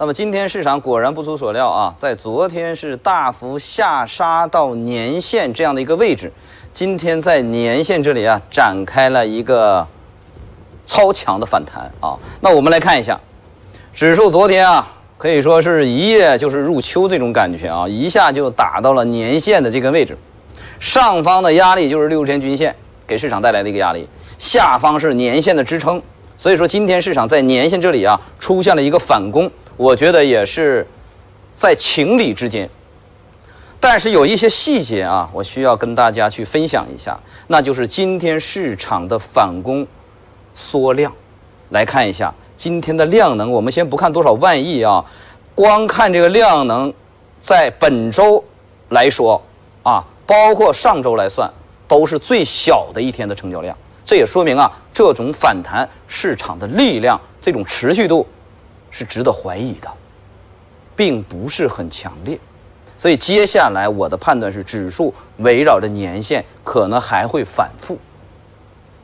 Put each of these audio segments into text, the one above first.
那么今天市场果然不出所料啊，在昨天是大幅下杀到年线这样的一个位置，今天在年线这里啊展开了一个超强的反弹啊。那我们来看一下，指数昨天啊可以说是一夜就是入秋这种感觉啊，一下就打到了年线的这个位置，上方的压力就是六十天均线给市场带来的一个压力，下方是年线的支撑。所以说，今天市场在年线这里啊出现了一个反攻，我觉得也是在情理之间。但是有一些细节啊，我需要跟大家去分享一下，那就是今天市场的反攻缩量。来看一下今天的量能，我们先不看多少万亿啊，光看这个量能，在本周来说啊，包括上周来算，都是最小的一天的成交量。这也说明啊，这种反弹市场的力量，这种持续度是值得怀疑的，并不是很强烈。所以接下来我的判断是，指数围绕着年线可能还会反复，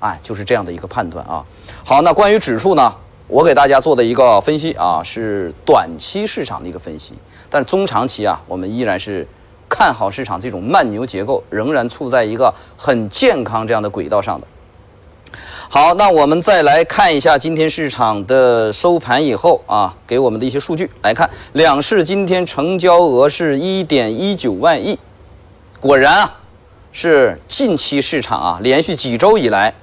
哎，就是这样的一个判断啊。好，那关于指数呢，我给大家做的一个分析啊，是短期市场的一个分析，但是中长期啊，我们依然是看好市场这种慢牛结构仍然处在一个很健康这样的轨道上的。好，那我们再来看一下今天市场的收盘以后啊，给我们的一些数据来看，两市今天成交额是一点一九万亿，果然啊，是近期市场啊连续几周以来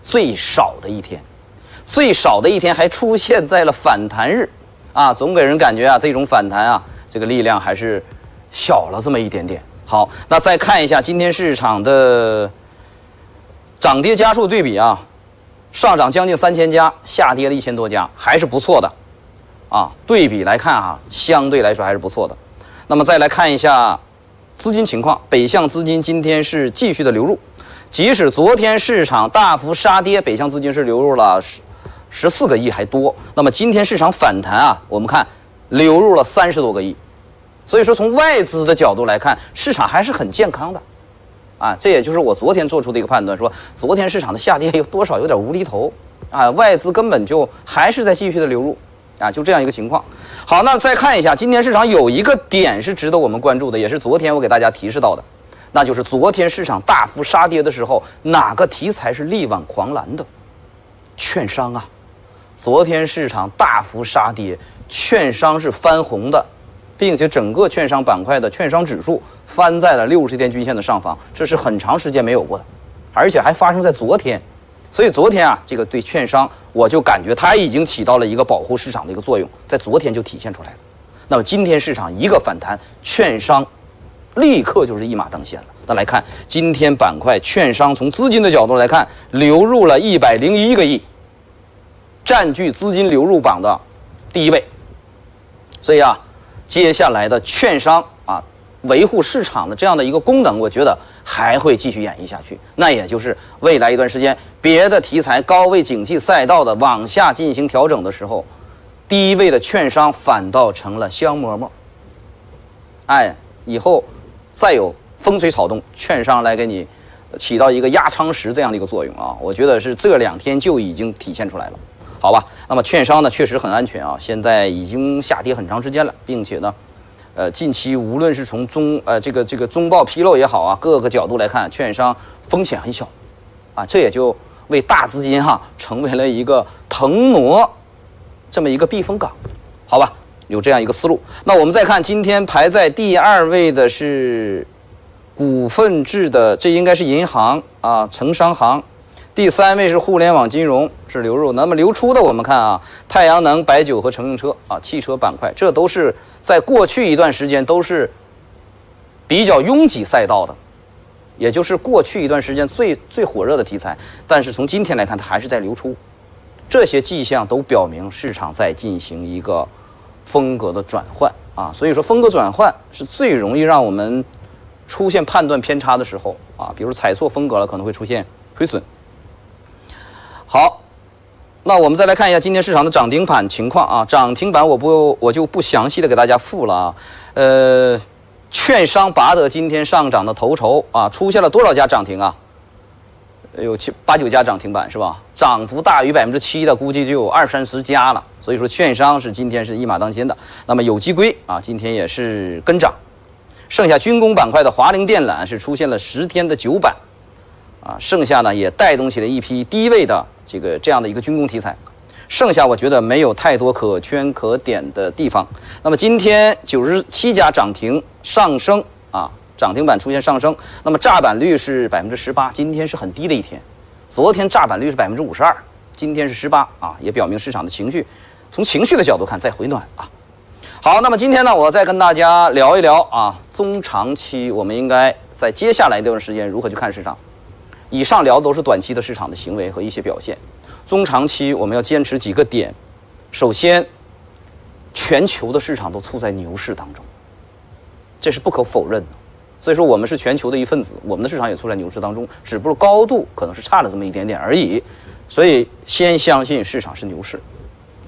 最少的一天，最少的一天还出现在了反弹日，啊，总给人感觉啊这种反弹啊这个力量还是小了这么一点点。好，那再看一下今天市场的。涨跌家数对比啊，上涨将近三千家，下跌了一千多家，还是不错的，啊，对比来看啊，相对来说还是不错的。那么再来看一下资金情况，北向资金今天是继续的流入，即使昨天市场大幅杀跌，北向资金是流入了十十四个亿还多，那么今天市场反弹啊，我们看流入了三十多个亿，所以说从外资的角度来看，市场还是很健康的。啊，这也就是我昨天做出的一个判断，说昨天市场的下跌有多少有点无厘头啊，外资根本就还是在继续的流入，啊，就这样一个情况。好，那再看一下今天市场有一个点是值得我们关注的，也是昨天我给大家提示到的，那就是昨天市场大幅杀跌的时候，哪个题材是力挽狂澜的？券商啊，昨天市场大幅杀跌，券商是翻红的。并且整个券商板块的券商指数翻在了六十天均线的上方，这是很长时间没有过的，而且还发生在昨天，所以昨天啊，这个对券商我就感觉它已经起到了一个保护市场的一个作用，在昨天就体现出来了。那么今天市场一个反弹，券商立刻就是一马当先了。那来看今天板块，券商从资金的角度来看，流入了一百零一个亿，占据资金流入榜的第一位。所以啊。接下来的券商啊，维护市场的这样的一个功能，我觉得还会继续演绎下去。那也就是未来一段时间，别的题材高位景气赛道的往下进行调整的时候，低位的券商反倒成了香馍馍。哎，以后再有风吹草动，券商来给你起到一个压舱石这样的一个作用啊，我觉得是这两天就已经体现出来了。好吧，那么券商呢确实很安全啊，现在已经下跌很长时间了，并且呢，呃，近期无论是从中呃这个这个中报披露也好啊，各个角度来看，券商风险很小，啊，这也就为大资金哈成为了一个腾挪这么一个避风港，好吧，有这样一个思路。那我们再看今天排在第二位的是股份制的，这应该是银行啊，城商行。第三位是互联网金融是流入，那么流出的我们看啊，太阳能、白酒和乘用车啊，汽车板块，这都是在过去一段时间都是比较拥挤赛道的，也就是过去一段时间最最火热的题材。但是从今天来看，它还是在流出，这些迹象都表明市场在进行一个风格的转换啊。所以说，风格转换是最容易让我们出现判断偏差的时候啊，比如踩错风格了，可能会出现亏损。好，那我们再来看一下今天市场的涨停板情况啊。涨停板我不我就不详细的给大家复了啊。呃，券商拔得今天上涨的头筹啊，出现了多少家涨停啊？有七八九家涨停板是吧？涨幅大于百分之七的，估计就有二三十家了。所以说，券商是今天是一马当先的。那么有机硅啊，今天也是跟涨。剩下军工板块的华菱电缆是出现了十天的九板，啊，剩下呢也带动起了一批低位的这个这样的一个军工题材。剩下我觉得没有太多可圈可点的地方。那么今天九十七家涨停上升啊。涨停板出现上升，那么炸板率是百分之十八，今天是很低的一天。昨天炸板率是百分之五十二，今天是十八啊，也表明市场的情绪，从情绪的角度看在回暖啊。好，那么今天呢，我再跟大家聊一聊啊，中长期我们应该在接下来这段时间如何去看市场。以上聊的都是短期的市场的行为和一些表现，中长期我们要坚持几个点。首先，全球的市场都处在牛市当中，这是不可否认的。所以说，我们是全球的一份子，我们的市场也处在牛市当中，只不过高度可能是差了这么一点点而已。所以，先相信市场是牛市。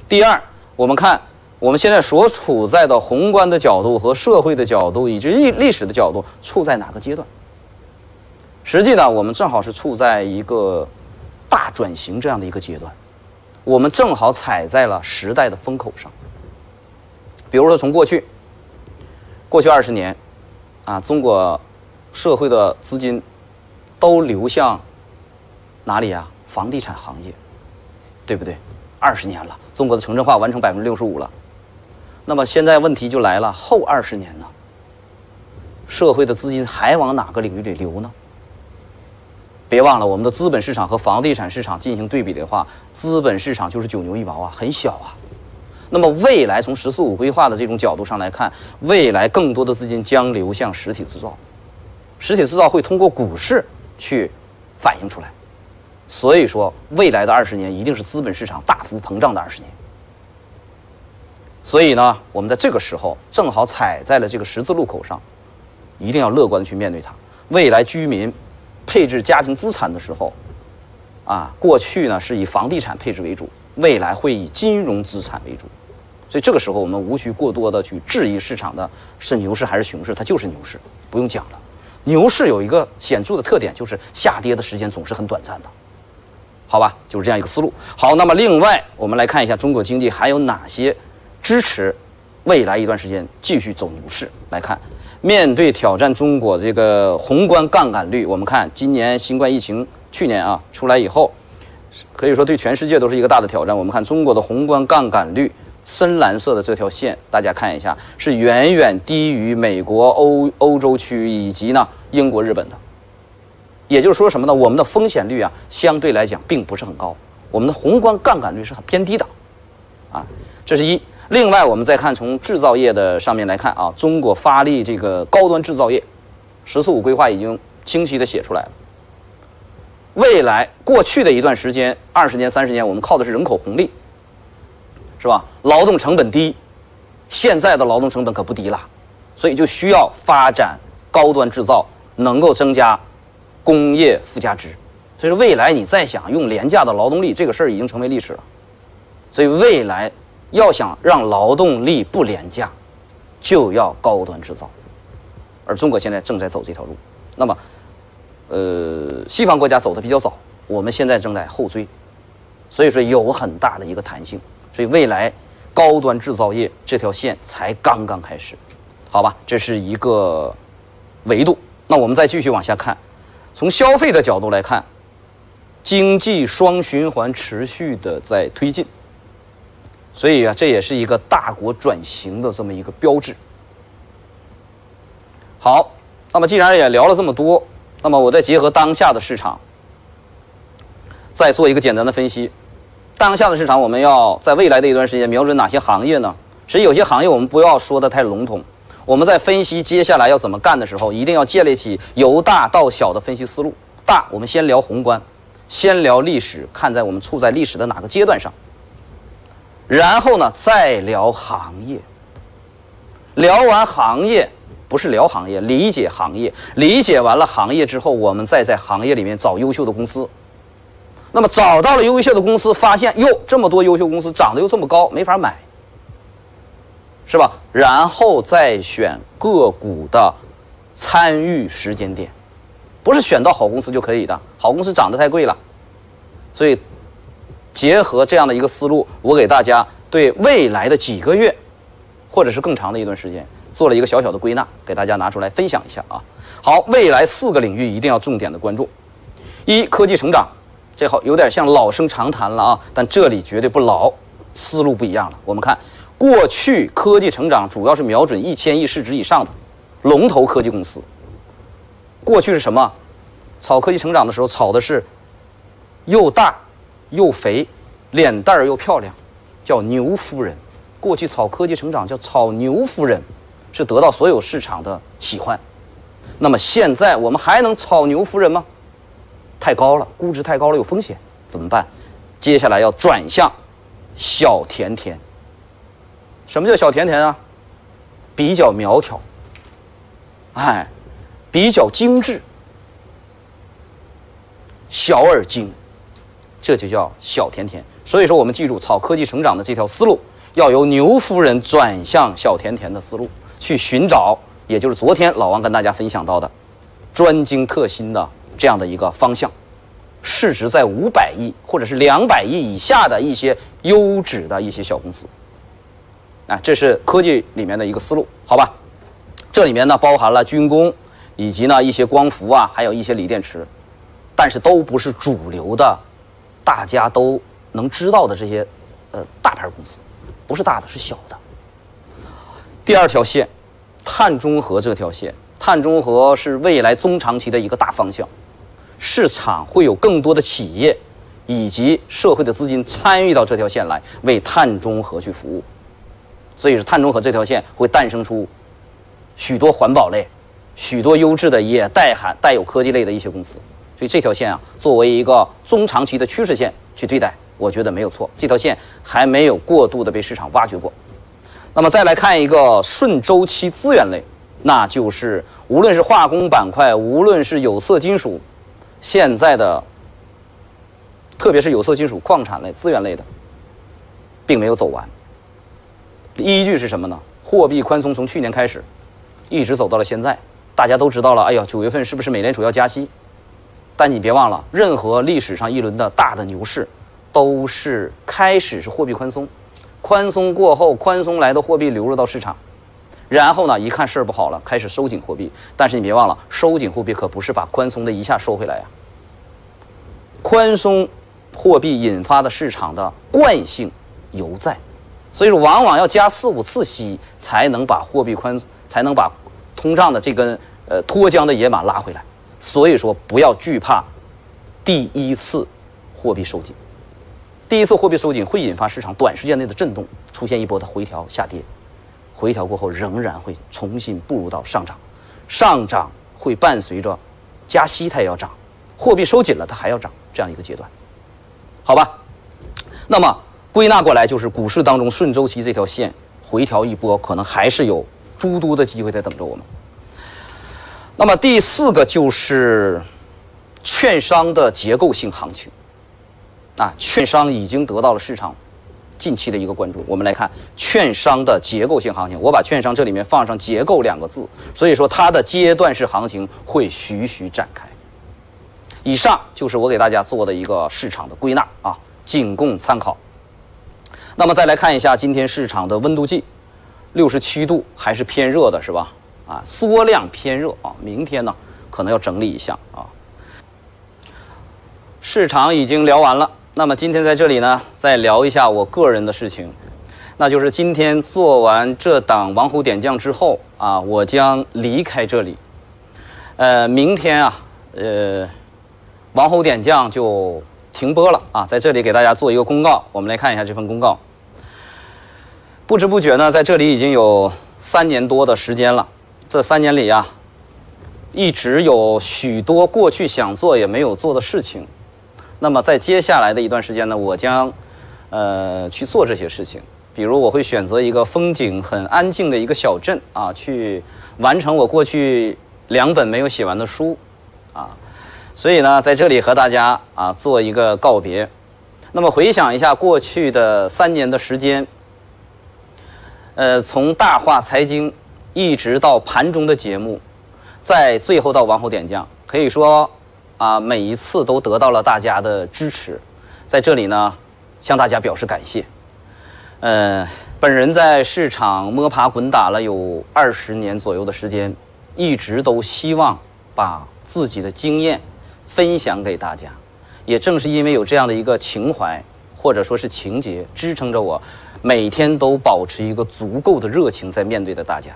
第二，我们看我们现在所处在的宏观的角度和社会的角度以及历历史的角度处在哪个阶段？实际呢，我们正好是处在一个大转型这样的一个阶段，我们正好踩在了时代的风口上。比如说，从过去过去二十年。啊，中国社会的资金都流向哪里呀？房地产行业，对不对？二十年了，中国的城镇化完成百分之六十五了。那么现在问题就来了，后二十年呢？社会的资金还往哪个领域里流呢？别忘了，我们的资本市场和房地产市场进行对比的话，资本市场就是九牛一毛啊，很小啊。那么未来从“十四五”规划的这种角度上来看，未来更多的资金将流向实体制造，实体制造会通过股市去反映出来。所以说，未来的二十年一定是资本市场大幅膨胀的二十年。所以呢，我们在这个时候正好踩在了这个十字路口上，一定要乐观的去面对它。未来居民配置家庭资产的时候，啊，过去呢是以房地产配置为主，未来会以金融资产为主。所以这个时候，我们无需过多的去质疑市场的是牛市还是熊市，它就是牛市，不用讲了。牛市有一个显著的特点，就是下跌的时间总是很短暂的，好吧？就是这样一个思路。好，那么另外我们来看一下中国经济还有哪些支持未来一段时间继续走牛市。来看，面对挑战中国这个宏观杠杆率，我们看今年新冠疫情去年啊出来以后，可以说对全世界都是一个大的挑战。我们看中国的宏观杠杆率。深蓝色的这条线，大家看一下，是远远低于美国、欧欧洲区以及呢英国、日本的。也就是说什么呢？我们的风险率啊，相对来讲并不是很高，我们的宏观杠杆率是很偏低的，啊，这是一。另外，我们再看从制造业的上面来看啊，中国发力这个高端制造业，“十四五”规划已经清晰的写出来了。未来过去的一段时间，二十年、三十年，我们靠的是人口红利。是吧？劳动成本低，现在的劳动成本可不低了，所以就需要发展高端制造，能够增加工业附加值。所以说，未来你再想用廉价的劳动力，这个事儿已经成为历史了。所以未来要想让劳动力不廉价，就要高端制造，而中国现在正在走这条路。那么，呃，西方国家走的比较早，我们现在正在后追，所以说有很大的一个弹性。所以未来高端制造业这条线才刚刚开始，好吧，这是一个维度。那我们再继续往下看，从消费的角度来看，经济双循环持续的在推进，所以啊，这也是一个大国转型的这么一个标志。好，那么既然也聊了这么多，那么我再结合当下的市场，再做一个简单的分析。当下的市场，我们要在未来的一段时间瞄准哪些行业呢？实际有些行业我们不要说的太笼统。我们在分析接下来要怎么干的时候，一定要建立起由大到小的分析思路。大，我们先聊宏观，先聊历史，看在我们处在历史的哪个阶段上。然后呢，再聊行业。聊完行业，不是聊行业，理解行业。理解完了行业之后，我们再在行业里面找优秀的公司。那么找到了优秀的公司，发现哟，这么多优秀公司涨得又这么高，没法买，是吧？然后再选个股的参与时间点，不是选到好公司就可以的，好公司涨得太贵了。所以，结合这样的一个思路，我给大家对未来的几个月，或者是更长的一段时间，做了一个小小的归纳，给大家拿出来分享一下啊。好，未来四个领域一定要重点的关注：一、科技成长，这好有点像老生常谈了啊，但这里绝对不老，思路不一样了。我们看，过去科技成长主要是瞄准一千亿市值以上的龙头科技公司。过去是什么？炒科技成长的时候，炒的是又大又肥，脸蛋儿又漂亮，叫牛夫人。过去炒科技成长叫炒牛夫人，是得到所有市场的喜欢。那么现在我们还能炒牛夫人吗？太高了，估值太高了，有风险，怎么办？接下来要转向小甜甜。什么叫小甜甜啊？比较苗条，哎，比较精致，小而精，这就叫小甜甜。所以说，我们记住炒科技成长的这条思路，要由牛夫人转向小甜甜的思路，去寻找。也就是昨天老王跟大家分享到的，专精特新的这样的一个方向，市值在五百亿或者是两百亿以下的一些优质的一些小公司，啊，这是科技里面的一个思路，好吧？这里面呢包含了军工，以及呢一些光伏啊，还有一些锂电池，但是都不是主流的，大家都能知道的这些呃大牌公司，不是大的，是小的。第二条线。碳中和这条线，碳中和是未来中长期的一个大方向，市场会有更多的企业以及社会的资金参与到这条线来为碳中和去服务，所以是碳中和这条线会诞生出许多环保类、许多优质的也带含带有科技类的一些公司，所以这条线啊，作为一个中长期的趋势线去对待，我觉得没有错。这条线还没有过度的被市场挖掘过。那么再来看一个顺周期资源类，那就是无论是化工板块，无论是有色金属，现在的，特别是有色金属、矿产类、资源类的，并没有走完。依据是什么呢？货币宽松从去年开始，一直走到了现在。大家都知道了，哎呀，九月份是不是美联储要加息？但你别忘了，任何历史上一轮的大的牛市，都是开始是货币宽松。宽松过后，宽松来的货币流入到市场，然后呢，一看事儿不好了，开始收紧货币。但是你别忘了，收紧货币可不是把宽松的一下收回来呀。宽松货币引发的市场的惯性犹在，所以说往往要加四五次息才能把货币宽，才能把通胀的这根呃脱缰的野马拉回来。所以说不要惧怕第一次货币收紧。第一次货币收紧会引发市场短时间内的震动，出现一波的回调下跌，回调过后仍然会重新步入到上涨，上涨会伴随着加息它也要涨，货币收紧了它还要涨这样一个阶段，好吧？那么归纳过来就是股市当中顺周期这条线回调一波，可能还是有诸多的机会在等着我们。那么第四个就是券商的结构性行情。啊，券商已经得到了市场近期的一个关注。我们来看券商的结构性行情，我把券商这里面放上“结构”两个字，所以说它的阶段式行情会徐徐展开。以上就是我给大家做的一个市场的归纳啊，仅供参考。那么再来看一下今天市场的温度计，六十七度还是偏热的，是吧？啊，缩量偏热啊，明天呢可能要整理一下啊。市场已经聊完了。那么今天在这里呢，再聊一下我个人的事情，那就是今天做完这档王侯点将之后啊，我将离开这里。呃，明天啊，呃，王侯点将就停播了啊，在这里给大家做一个公告，我们来看一下这份公告。不知不觉呢，在这里已经有三年多的时间了，这三年里呀，一直有许多过去想做也没有做的事情。那么在接下来的一段时间呢，我将，呃，去做这些事情。比如我会选择一个风景很安静的一个小镇啊，去完成我过去两本没有写完的书，啊，所以呢，在这里和大家啊做一个告别。那么回想一下过去的三年的时间，呃，从大话财经一直到盘中的节目，在最后到王侯点将，可以说啊，每一次都得到了大家的支持，在这里呢，向大家表示感谢。呃，本人在市场摸爬滚打了有二十年左右的时间，一直都希望把自己的经验分享给大家。也正是因为有这样的一个情怀，或者说是情节支撑着我，每天都保持一个足够的热情在面对着大家。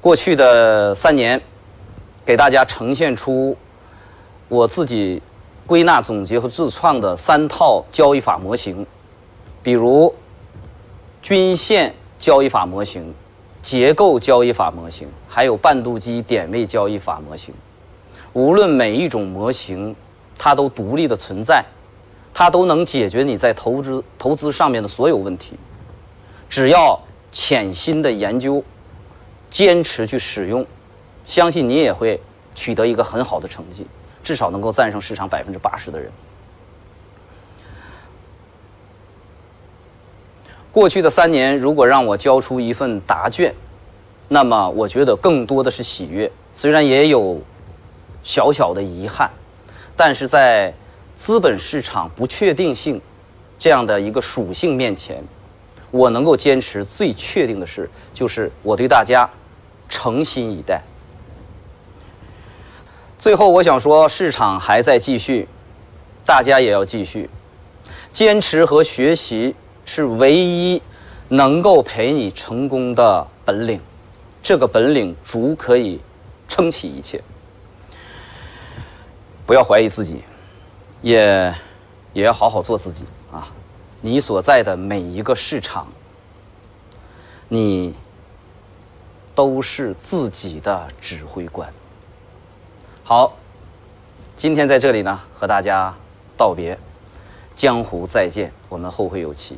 过去的三年，给大家呈现出我自己归纳总结和自创的三套交易法模型，比如均线交易法模型、结构交易法模型，还有半度机点位交易法模型。无论每一种模型，它都独立的存在，它都能解决你在投资投资上面的所有问题。只要潜心的研究。坚持去使用，相信你也会取得一个很好的成绩，至少能够战胜市场百分之八十的人。过去的三年，如果让我交出一份答卷，那么我觉得更多的是喜悦，虽然也有小小的遗憾，但是在资本市场不确定性这样的一个属性面前，我能够坚持最确定的事，就是我对大家。诚心以待。最后，我想说，市场还在继续，大家也要继续坚持和学习，是唯一能够陪你成功的本领。这个本领足可以撑起一切。不要怀疑自己，也也要好好做自己啊！你所在的每一个市场，你。都是自己的指挥官。好，今天在这里呢，和大家道别，江湖再见，我们后会有期。